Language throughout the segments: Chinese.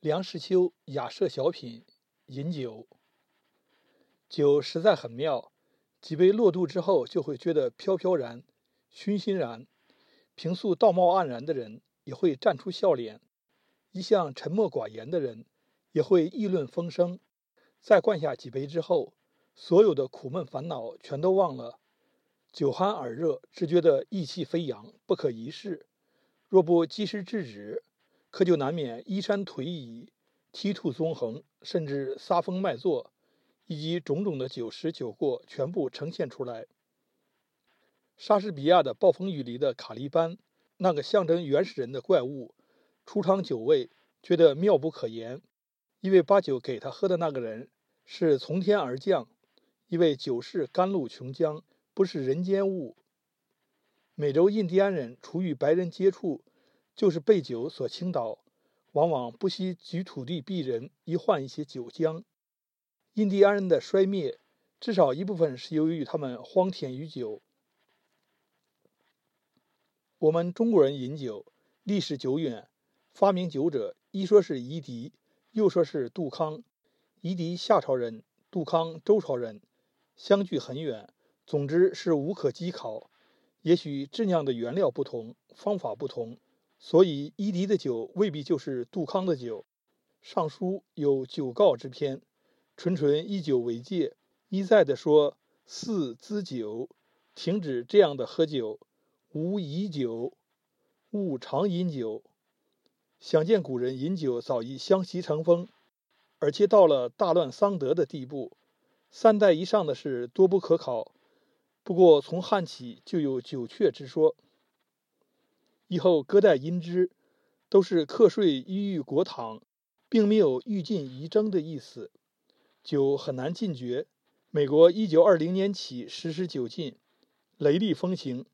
梁实秋雅舍小品饮酒，酒实在很妙，几杯落肚之后，就会觉得飘飘然、熏熏然。平素道貌岸然的人也会绽出笑脸，一向沉默寡言的人也会议论风生。再灌下几杯之后，所有的苦闷烦恼全都忘了，酒酣耳热，只觉得意气飞扬，不可一世。若不及时制止，可就难免衣衫颓靡、体吐纵横，甚至撒疯卖作，以及种种的酒食酒过全部呈现出来。莎士比亚的《暴风雨》里的卡利班，那个象征原始人的怪物，出尝酒味，觉得妙不可言，因为把酒给他喝的那个人是从天而降，因为酒是甘露琼浆，不是人间物。美洲印第安人除与白人接触，就是被酒所倾倒，往往不惜举土地避人，以换一些酒浆。印第安人的衰灭，至少一部分是由于他们荒田于酒。我们中国人饮酒历史久远，发明酒者一说是夷狄，又说是杜康。夷狄夏朝人，杜康周朝人，相距很远。总之是无可稽考。也许制酿的原料不同，方法不同，所以伊狄的酒未必就是杜康的酒。《尚书》有酒告之篇，纯纯以酒为戒，一再的说：“四滋酒，停止这样的喝酒。”无以酒，勿常饮酒。想见古人饮酒早已相习成风，而且到了大乱丧德的地步，三代以上的事多不可考。不过从汉起就有酒阙之说，以后歌代因之，都是课税依于国堂，并没有欲禁宜征的意思。酒很难禁绝。美国一九二零年起实施酒禁，雷厉风行。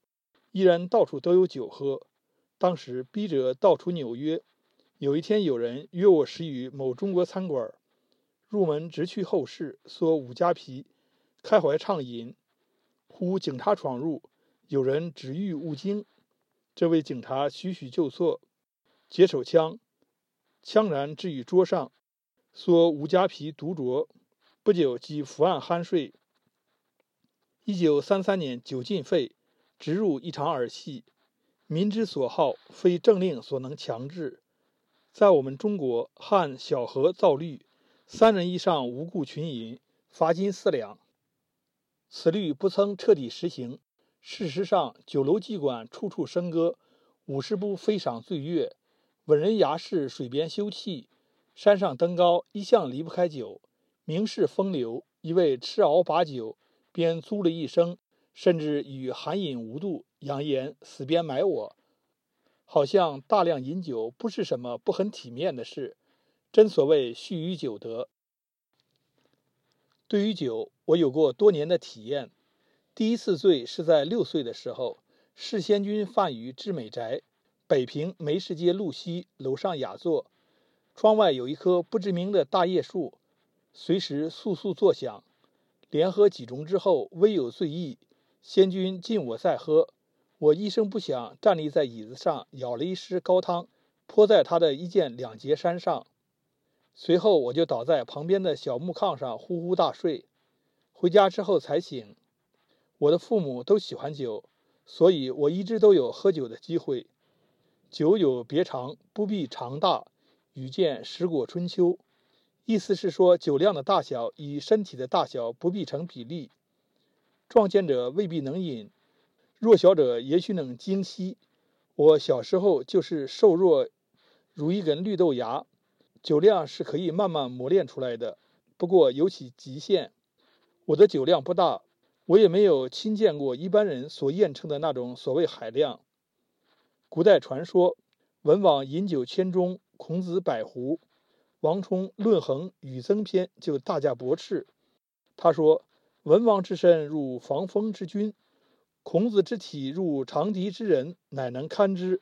依然到处都有酒喝。当时笔者到处纽约，有一天有人约我食于某中国餐馆，入门直去后室，说五加皮，开怀畅饮。忽警察闯入，有人指欲勿惊。这位警察徐徐就错，解手枪，枪然置于桌上，说吴家皮独酌。不久即伏案酣睡。一九三三年酒禁废。直入一场儿戏，民之所好，非政令所能强制。在我们中国，汉小河造律，三人以上无故群饮，罚金四两。此律不曾彻底实行。事实上，酒楼妓馆处处笙歌，舞狮部飞赏醉月，文人雅士水边休憩，山上登高一向离不开酒。名士风流，一味吃熬把酒，便租了一生。甚至与寒饮无度，扬言死边埋我，好像大量饮酒不是什么不很体面的事。真所谓蓄于酒德。对于酒，我有过多年的体验。第一次醉是在六岁的时候，世仙君饭于知美宅，北平梅市街路西楼上雅座，窗外有一棵不知名的大叶树，随时簌簌作响。连喝几盅之后，微有醉意。仙君敬我再喝，我一声不响站立在椅子上，舀了一匙高汤，泼在他的一件两截衫上。随后我就倒在旁边的小木炕上呼呼大睡。回家之后才醒。我的父母都喜欢酒，所以我一直都有喝酒的机会。酒有别长，不必长大。与见《十果春秋》，意思是说酒量的大小与身体的大小不必成比例。壮健者未必能饮，弱小者也许能精吸。我小时候就是瘦弱如一根绿豆芽，酒量是可以慢慢磨练出来的，不过有其极限。我的酒量不大，我也没有亲见过一般人所验称的那种所谓海量。古代传说，文王饮酒千钟，孔子百壶。王充《论衡·与增篇》就大加驳斥，他说。文王之身如防风之君，孔子之体如长笛之人，乃能堪之。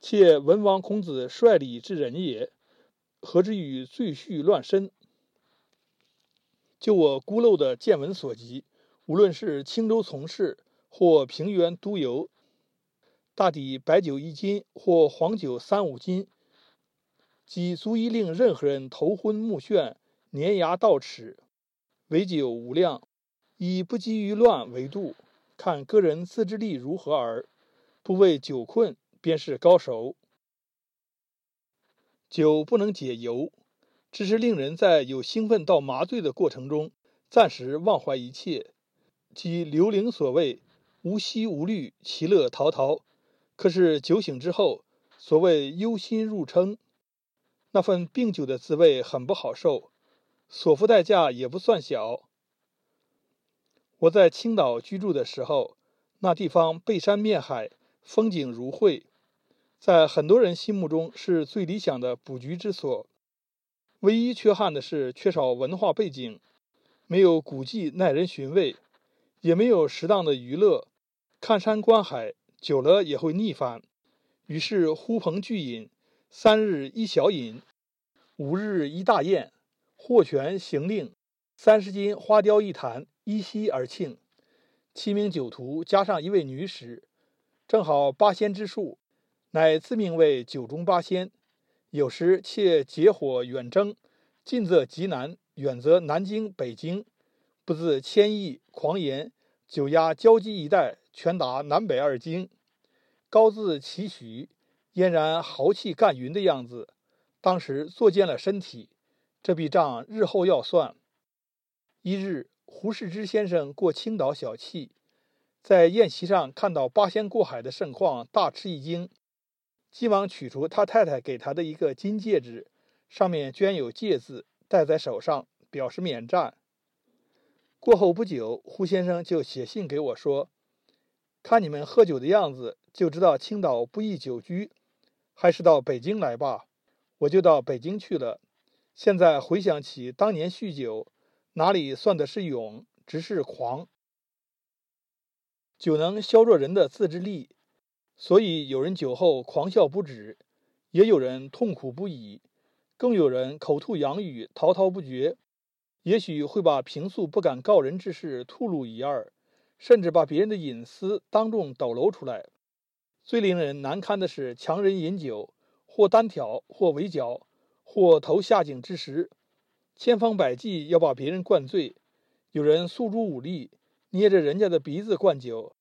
且文王、孔子率礼之人也，何至于醉序乱身？就我孤陋的见闻所及，无论是青州从事或平原督邮，大抵白酒一斤或黄酒三五斤，即足以令任何人头昏目眩、粘牙倒齿。唯酒无量，以不积于乱为度，看个人自制力如何而。不为酒困，便是高手。酒不能解忧，只是令人在有兴奋到麻醉的过程中，暂时忘怀一切，即刘伶所谓“无息无虑，其乐陶陶”。可是酒醒之后，所谓忧心入称，那份病酒的滋味很不好受，所付代价也不算小。我在青岛居住的时候，那地方背山面海。风景如绘，在很多人心目中是最理想的卜局之所。唯一缺憾的是缺少文化背景，没有古迹耐人寻味，也没有适当的娱乐。看山观海久了也会腻烦，于是呼朋聚饮，三日一小饮，五日一大宴，货全行令，三十斤花雕一坛，依稀而庆。七名酒徒加上一位女使。正好八仙之数，乃自命为酒中八仙。有时且结伙远征，近则极南，远则南京、北京，不自谦抑狂言，酒压交击一带，全达南北二京。高自期许，俨然豪气干云的样子。当时作践了身体，这笔账日后要算。一日，胡适之先生过青岛小憩。在宴席上看到八仙过海的盛况，大吃一惊，急忙取出他太太给他的一个金戒指，上面镌有“戒”字，戴在手上，表示免战。过后不久，胡先生就写信给我说：“看你们喝酒的样子，就知道青岛不宜久居，还是到北京来吧。”我就到北京去了。现在回想起当年酗酒，哪里算的是勇，只是狂。酒能削弱人的自制力，所以有人酒后狂笑不止，也有人痛苦不已，更有人口吐洋语，滔滔不绝。也许会把平素不敢告人之事吐露一二，甚至把别人的隐私当众抖搂出来。最令人难堪的是，强人饮酒，或单挑，或围剿，或投下井之时，千方百计要把别人灌醉。有人诉诸武力。捏着人家的鼻子灌酒，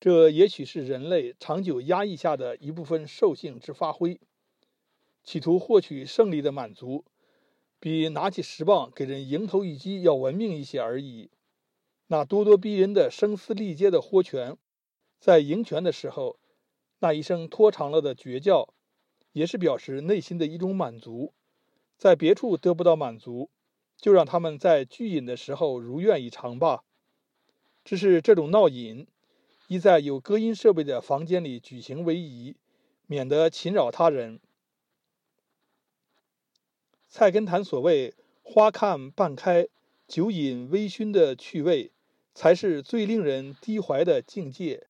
这也许是人类长久压抑下的一部分兽性之发挥，企图获取胜利的满足，比拿起石棒给人迎头一击要文明一些而已。那咄咄逼人的声嘶力竭的豁拳，在赢拳的时候，那一声拖长了的绝叫，也是表示内心的一种满足。在别处得不到满足，就让他们在聚饮的时候如愿以偿吧。只是这种闹饮，宜在有隔音设备的房间里举行为宜，免得侵扰他人。菜根谭所谓“花看半开，酒饮微醺”的趣味，才是最令人低怀的境界。